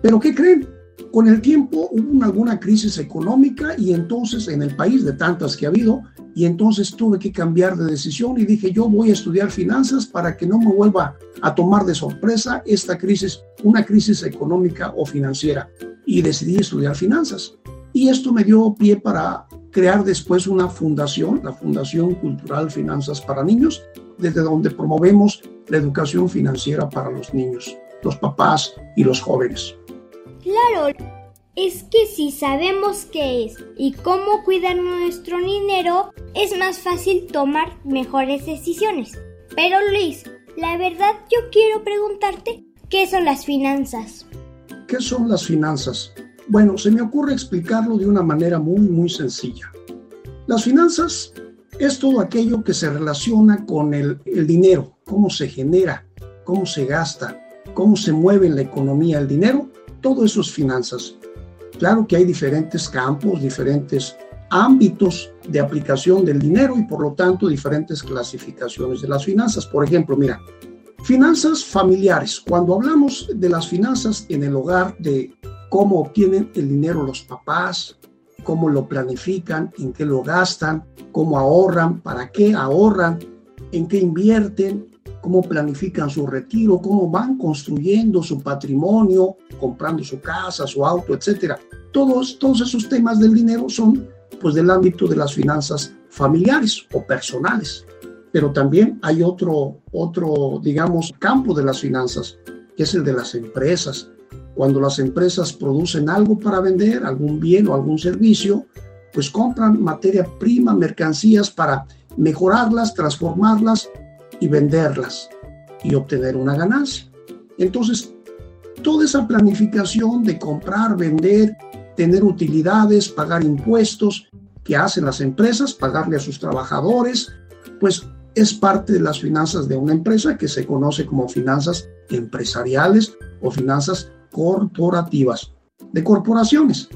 Pero ¿qué creen? Con el tiempo hubo alguna crisis económica y entonces en el país de tantas que ha habido, y entonces tuve que cambiar de decisión y dije yo voy a estudiar finanzas para que no me vuelva a tomar de sorpresa esta crisis, una crisis económica o financiera. Y decidí estudiar finanzas. Y esto me dio pie para crear después una fundación, la Fundación Cultural Finanzas para Niños, desde donde promovemos la educación financiera para los niños, los papás y los jóvenes. Claro, es que si sabemos qué es y cómo cuidar nuestro dinero, es más fácil tomar mejores decisiones. Pero Luis, la verdad yo quiero preguntarte, ¿qué son las finanzas? ¿Qué son las finanzas? Bueno, se me ocurre explicarlo de una manera muy, muy sencilla. Las finanzas es todo aquello que se relaciona con el, el dinero, cómo se genera, cómo se gasta, cómo se mueve en la economía el dinero, todo eso es finanzas. Claro que hay diferentes campos, diferentes ámbitos de aplicación del dinero y por lo tanto diferentes clasificaciones de las finanzas. Por ejemplo, mira, finanzas familiares. Cuando hablamos de las finanzas en el hogar, de cómo obtienen el dinero los papás, cómo lo planifican, en qué lo gastan, cómo ahorran, para qué ahorran, en qué invierten, cómo planifican su retiro, cómo van construyendo su patrimonio, comprando su casa, su auto, etcétera. Todos, todos esos temas del dinero son pues del ámbito de las finanzas familiares o personales. Pero también hay otro, otro, digamos, campo de las finanzas, que es el de las empresas. Cuando las empresas producen algo para vender, algún bien o algún servicio, pues compran materia prima, mercancías para mejorarlas, transformarlas y venderlas y obtener una ganancia. Entonces, toda esa planificación de comprar, vender, tener utilidades, pagar impuestos que hacen las empresas, pagarle a sus trabajadores, pues es parte de las finanzas de una empresa que se conoce como finanzas empresariales o finanzas corporativas, de corporaciones.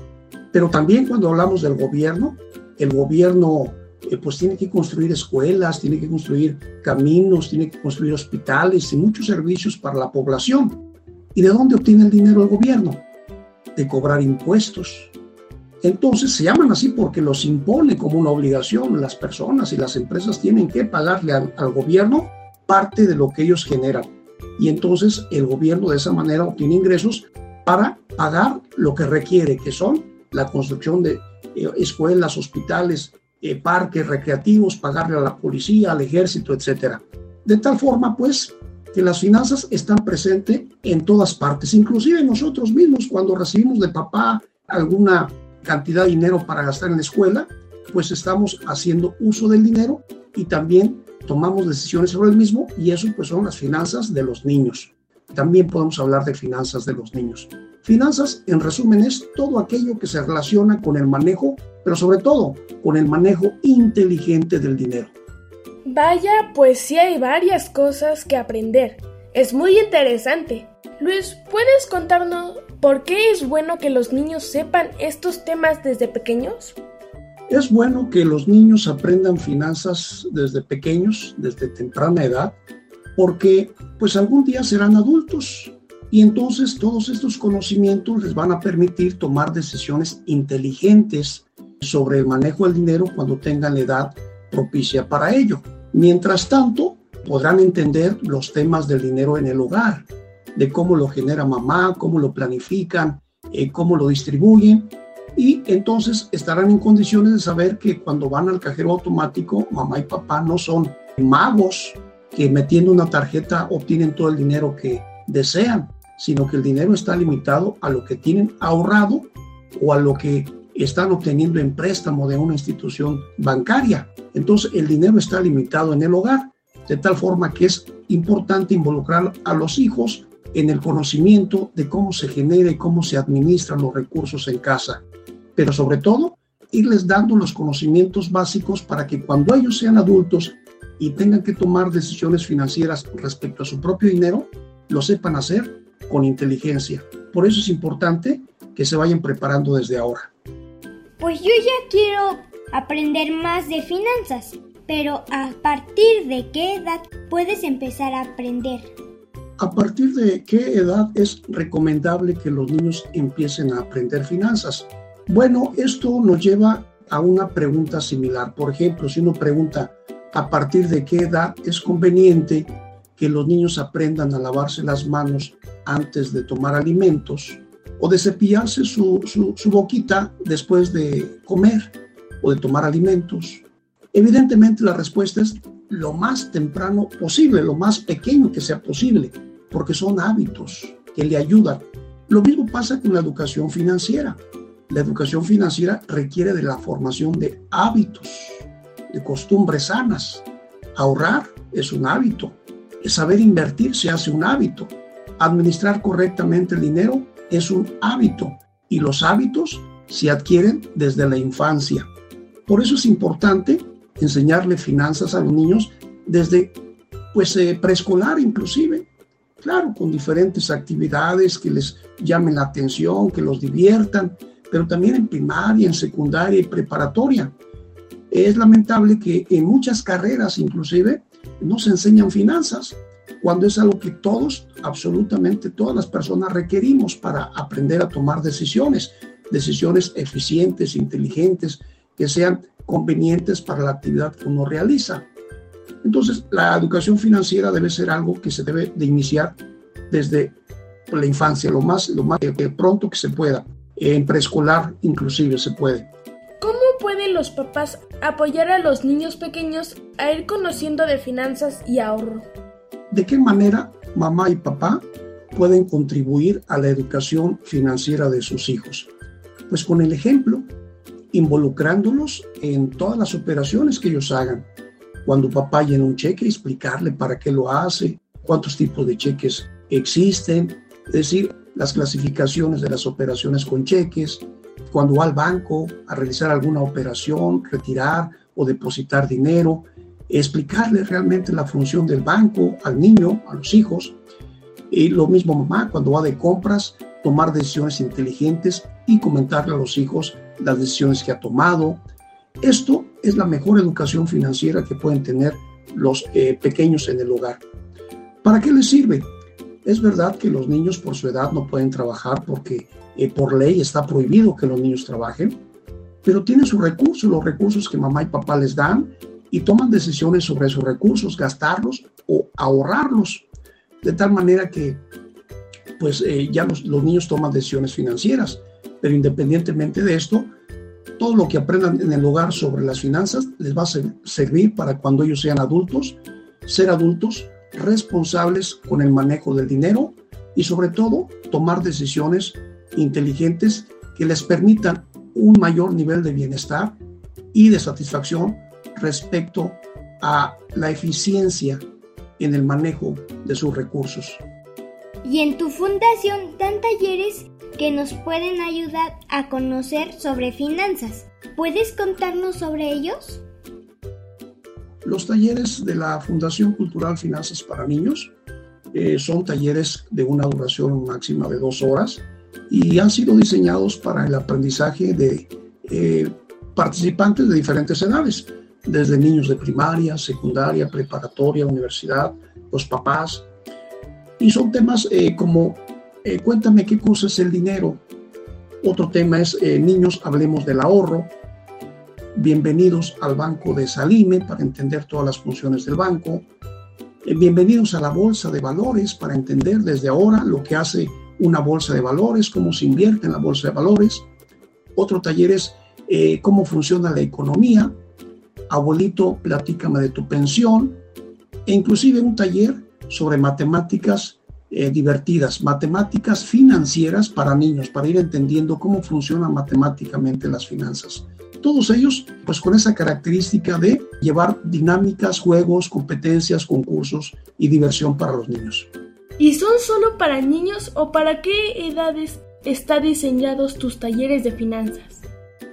Pero también cuando hablamos del gobierno, el gobierno pues tiene que construir escuelas, tiene que construir caminos, tiene que construir hospitales y muchos servicios para la población. ¿Y de dónde obtiene el dinero el gobierno? De cobrar impuestos. Entonces se llaman así porque los impone como una obligación. Las personas y las empresas tienen que pagarle al, al gobierno parte de lo que ellos generan. Y entonces el gobierno de esa manera obtiene ingresos para pagar lo que requiere, que son la construcción de eh, escuelas, hospitales, eh, parques recreativos, pagarle a la policía, al ejército, etcétera. De tal forma, pues, que las finanzas están presentes en todas partes, inclusive nosotros mismos, cuando recibimos de papá alguna cantidad de dinero para gastar en la escuela, pues estamos haciendo uso del dinero y también tomamos decisiones sobre el mismo y eso pues son las finanzas de los niños. También podemos hablar de finanzas de los niños. Finanzas, en resumen, es todo aquello que se relaciona con el manejo, pero sobre todo con el manejo inteligente del dinero. Vaya, pues sí hay varias cosas que aprender. Es muy interesante. Luis, ¿puedes contarnos por qué es bueno que los niños sepan estos temas desde pequeños? Es bueno que los niños aprendan finanzas desde pequeños, desde temprana edad, porque pues algún día serán adultos y entonces todos estos conocimientos les van a permitir tomar decisiones inteligentes sobre el manejo del dinero cuando tengan la edad propicia para ello. Mientras tanto, podrán entender los temas del dinero en el hogar, de cómo lo genera mamá, cómo lo planifican, eh, cómo lo distribuyen. Y entonces estarán en condiciones de saber que cuando van al cajero automático, mamá y papá no son magos que metiendo una tarjeta obtienen todo el dinero que desean, sino que el dinero está limitado a lo que tienen ahorrado o a lo que están obteniendo en préstamo de una institución bancaria. Entonces el dinero está limitado en el hogar, de tal forma que es importante involucrar a los hijos en el conocimiento de cómo se genera y cómo se administran los recursos en casa. Pero sobre todo, irles dando los conocimientos básicos para que cuando ellos sean adultos y tengan que tomar decisiones financieras respecto a su propio dinero, lo sepan hacer con inteligencia. Por eso es importante que se vayan preparando desde ahora. Pues yo ya quiero aprender más de finanzas, pero ¿a partir de qué edad puedes empezar a aprender? ¿A partir de qué edad es recomendable que los niños empiecen a aprender finanzas? Bueno, esto nos lleva a una pregunta similar. Por ejemplo, si uno pregunta a partir de qué edad es conveniente que los niños aprendan a lavarse las manos antes de tomar alimentos o de cepillarse su, su, boquita después de comer o de tomar alimentos. Evidentemente la respuesta es lo más temprano posible, lo más pequeño que sea posible, porque son hábitos que le ayudan. Lo mismo pasa con la educación financiera. La educación financiera requiere de la formación de hábitos, de costumbres sanas. Ahorrar es un hábito, saber invertir se hace un hábito. Administrar correctamente el dinero es un hábito y los hábitos se adquieren desde la infancia. Por eso es importante enseñarle finanzas a los niños desde pues eh, preescolar inclusive, claro, con diferentes actividades que les llamen la atención, que los diviertan, pero también en primaria, en secundaria y preparatoria. Es lamentable que en muchas carreras inclusive no se enseñan finanzas, cuando es algo que todos, absolutamente todas las personas requerimos para aprender a tomar decisiones, decisiones eficientes, inteligentes, que sean convenientes para la actividad que uno realiza. Entonces, la educación financiera debe ser algo que se debe de iniciar desde la infancia, lo más, lo más pronto que se pueda, en preescolar inclusive se puede. ¿Cómo pueden los papás apoyar a los niños pequeños a ir conociendo de finanzas y ahorro? ¿De qué manera mamá y papá pueden contribuir a la educación financiera de sus hijos? Pues con el ejemplo, involucrándolos en todas las operaciones que ellos hagan. Cuando papá llena un cheque, explicarle para qué lo hace, cuántos tipos de cheques existen, es decir, las clasificaciones de las operaciones con cheques, cuando va al banco a realizar alguna operación, retirar o depositar dinero, explicarle realmente la función del banco al niño, a los hijos. Y lo mismo mamá, cuando va de compras, tomar decisiones inteligentes y comentarle a los hijos las decisiones que ha tomado. Esto es la mejor educación financiera que pueden tener los eh, pequeños en el hogar. ¿Para qué les sirve? Es verdad que los niños por su edad no pueden trabajar porque eh, por ley está prohibido que los niños trabajen, pero tienen sus recursos, los recursos que mamá y papá les dan y toman decisiones sobre esos recursos, gastarlos o ahorrarlos, de tal manera que pues eh, ya los niños toman decisiones financieras. Pero independientemente de esto, todo lo que aprendan en el hogar sobre las finanzas les va a servir para cuando ellos sean adultos, ser adultos responsables con el manejo del dinero y sobre todo tomar decisiones inteligentes que les permitan un mayor nivel de bienestar y de satisfacción respecto a la eficiencia en el manejo de sus recursos. Y en tu fundación dan talleres que nos pueden ayudar a conocer sobre finanzas. ¿Puedes contarnos sobre ellos? Los talleres de la Fundación Cultural Finanzas para Niños eh, son talleres de una duración máxima de dos horas y han sido diseñados para el aprendizaje de eh, participantes de diferentes edades, desde niños de primaria, secundaria, preparatoria, universidad, los papás. Y son temas eh, como eh, cuéntame qué cosa es el dinero. Otro tema es eh, niños, hablemos del ahorro. Bienvenidos al banco de Salime para entender todas las funciones del banco. Bienvenidos a la bolsa de valores para entender desde ahora lo que hace una bolsa de valores, cómo se invierte en la bolsa de valores. Otro taller es cómo funciona la economía. Abuelito, platícame de tu pensión. E inclusive un taller sobre matemáticas eh, divertidas, matemáticas financieras para niños, para ir entendiendo cómo funcionan matemáticamente las finanzas. Todos ellos, pues con esa característica de llevar dinámicas, juegos, competencias, concursos y diversión para los niños. ¿Y son solo para niños o para qué edades están diseñados tus talleres de finanzas?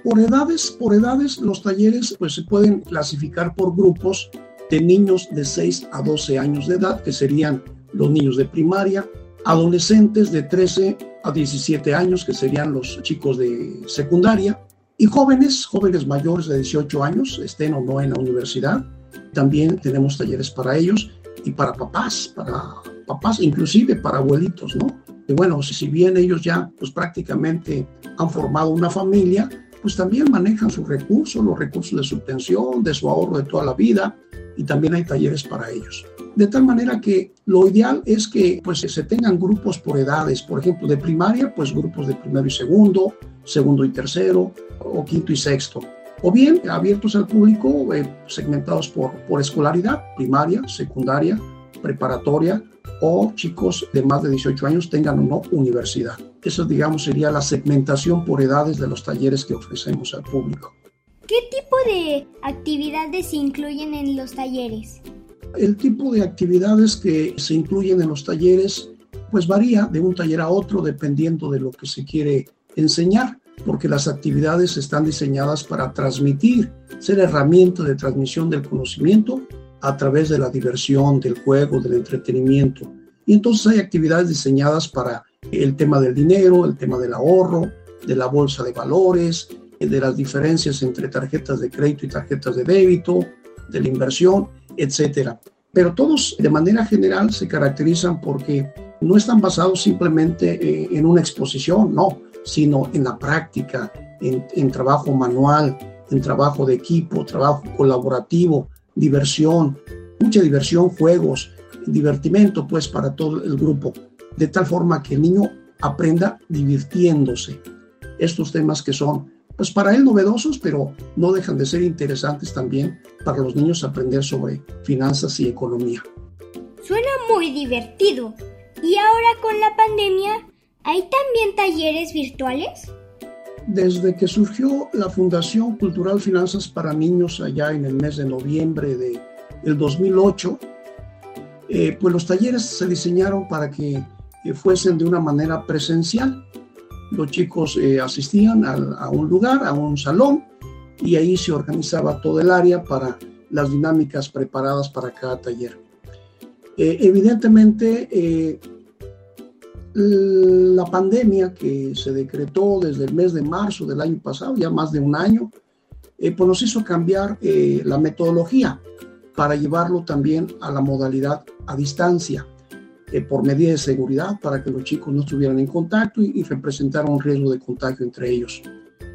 Por edades, por edades, los talleres pues se pueden clasificar por grupos de niños de 6 a 12 años de edad, que serían los niños de primaria, adolescentes de 13 a 17 años, que serían los chicos de secundaria, y jóvenes, jóvenes mayores de 18 años, estén o no en la universidad. También tenemos talleres para ellos y para papás, para papás, inclusive para abuelitos, ¿no? Y bueno, si bien ellos ya pues prácticamente han formado una familia, pues también manejan sus recursos, los recursos de su pensión, de su ahorro de toda la vida, y también hay talleres para ellos. De tal manera que lo ideal es que pues, se tengan grupos por edades, por ejemplo, de primaria, pues grupos de primero y segundo, segundo y tercero, o quinto y sexto. O bien abiertos al público, eh, segmentados por, por escolaridad, primaria, secundaria, preparatoria, o chicos de más de 18 años tengan o no universidad. Eso, digamos, sería la segmentación por edades de los talleres que ofrecemos al público. ¿Qué tipo de actividades se incluyen en los talleres? El tipo de actividades que se incluyen en los talleres pues varía de un taller a otro dependiendo de lo que se quiere enseñar. porque las actividades están diseñadas para transmitir, ser herramienta de transmisión del conocimiento a través de la diversión, del juego, del entretenimiento. Y entonces hay actividades diseñadas para el tema del dinero, el tema del ahorro, de la bolsa de valores, de las diferencias entre tarjetas de crédito y tarjetas de débito, de la inversión, etcétera. Pero todos de manera general se caracterizan porque no están basados simplemente eh, en una exposición, no, sino en la práctica, en, en trabajo manual, en trabajo de equipo, trabajo colaborativo, diversión, mucha diversión, juegos, divertimento pues para todo el grupo, de tal forma que el niño aprenda divirtiéndose. Estos temas que son pues para él novedosos, pero no dejan de ser interesantes también para los niños aprender sobre finanzas y economía. Suena muy divertido. ¿Y ahora con la pandemia, hay también talleres virtuales? Desde que surgió la Fundación Cultural Finanzas para Niños allá en el mes de noviembre de el 2008, eh, pues los talleres se diseñaron para que fuesen de una manera presencial los chicos eh, asistían a, un lugar, a un salón, y ahí se organizaba todo el área para las dinámicas preparadas para cada taller. Eh, evidentemente, eh, la pandemia que se decretó desde el mes de marzo del año pasado, ya más de un año, pues nos hizo cambiar la metodología para llevarlo también a la modalidad a distancia. Eh, por medida de seguridad para que los chicos no estuvieran en contacto y, representaran un riesgo de contagio entre ellos.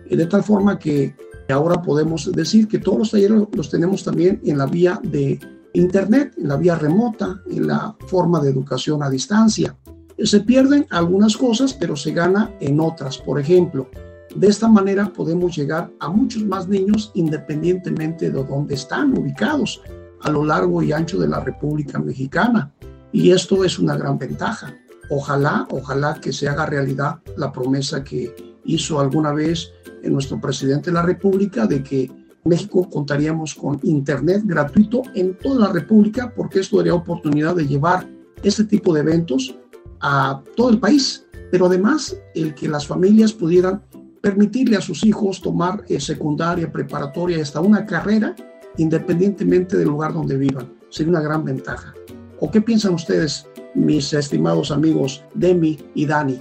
Eh, de tal forma que ahora podemos decir que todos los talleres los tenemos también en la vía de Internet, en la vía remota, en la forma de educación a distancia. Eh, se pierden algunas cosas, pero se gana en otras. Por ejemplo, de esta manera podemos llegar a muchos más niños independientemente de dónde están ubicados a lo largo y ancho de la República Mexicana. Y esto es una gran ventaja. Ojalá, ojalá que se haga realidad la promesa que hizo alguna vez nuestro presidente de la República de que México contaríamos con Internet gratuito en toda la República porque esto daría oportunidad de llevar este tipo de eventos a todo el país, pero además el que las familias pudieran permitirle a sus hijos tomar eh, secundaria, preparatoria, hasta una carrera, independientemente del lugar donde vivan. Sería una gran ventaja. ¿O qué piensan ustedes, mis estimados amigos Demi y Dani?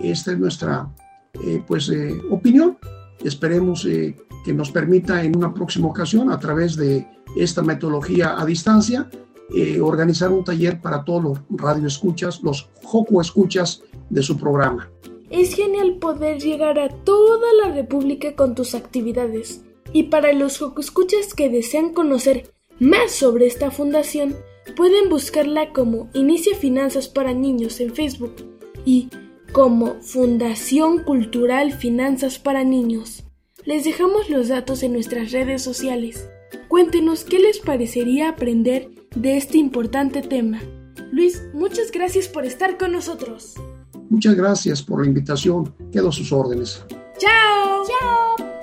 Esta es nuestra eh, pues, eh, opinión. Esperemos eh, que nos permita en una próxima ocasión, a través de esta metodología a distancia, organizar un taller para todos los radioescuchas, los Joco escuchas de su programa. Es genial poder llegar a toda la República con tus actividades. Y para los Joco escuchas que desean conocer más sobre esta fundación, Pueden buscarla como Inicia Finanzas para Niños en Facebook y como Fundación Cultural Finanzas para Niños. Les dejamos los datos en nuestras redes sociales. Cuéntenos qué les parecería aprender de este importante tema. Luis, muchas gracias por estar con nosotros. Muchas gracias por la invitación. Quedo a sus órdenes. Chao. Chao.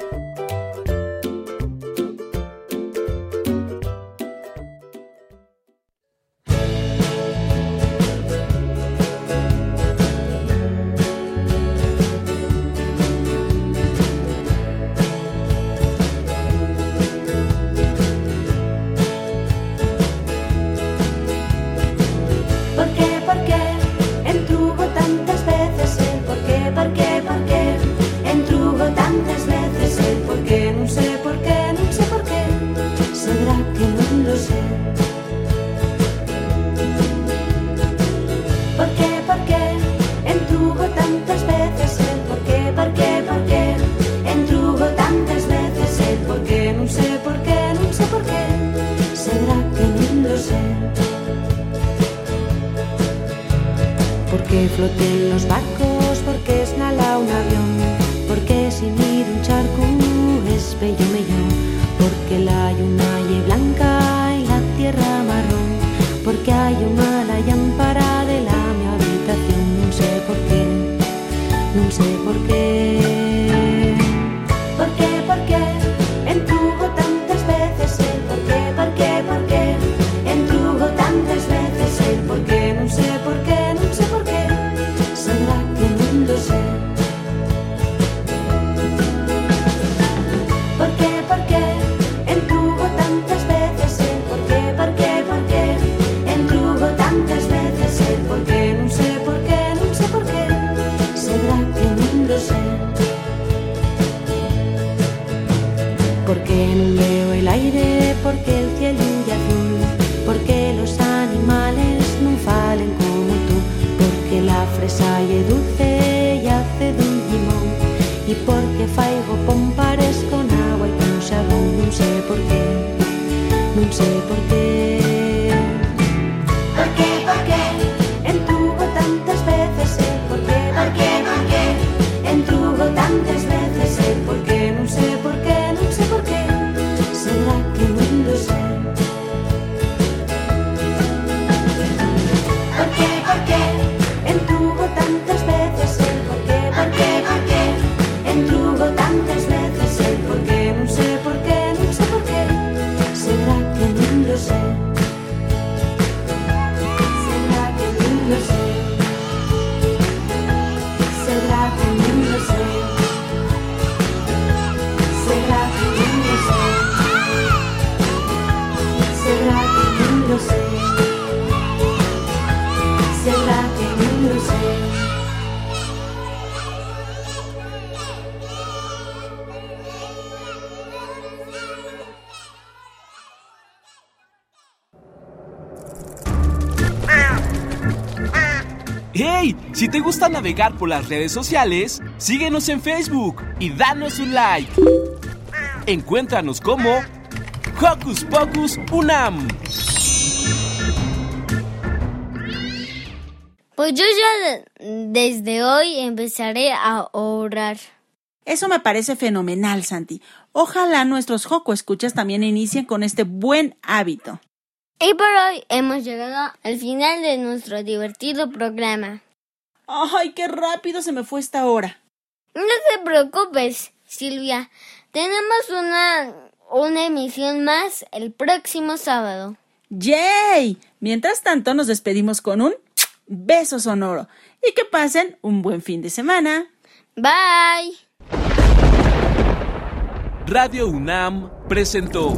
los barcos. Entrugo tantas navegar por las redes sociales, síguenos en Facebook y danos un like. Encuéntranos como Hocus Pocus Unam. Pues yo ya desde hoy empezaré a orar. Eso me parece fenomenal, Santi. Ojalá nuestros Joco escuchas también inicien con este buen hábito. Y por hoy hemos llegado al final de nuestro divertido programa. ¡Ay, qué rápido se me fue esta hora! No te preocupes, Silvia. Tenemos una, una emisión más el próximo sábado. ¡Yay! Mientras tanto, nos despedimos con un beso sonoro y que pasen un buen fin de semana. Bye. Radio UNAM presentó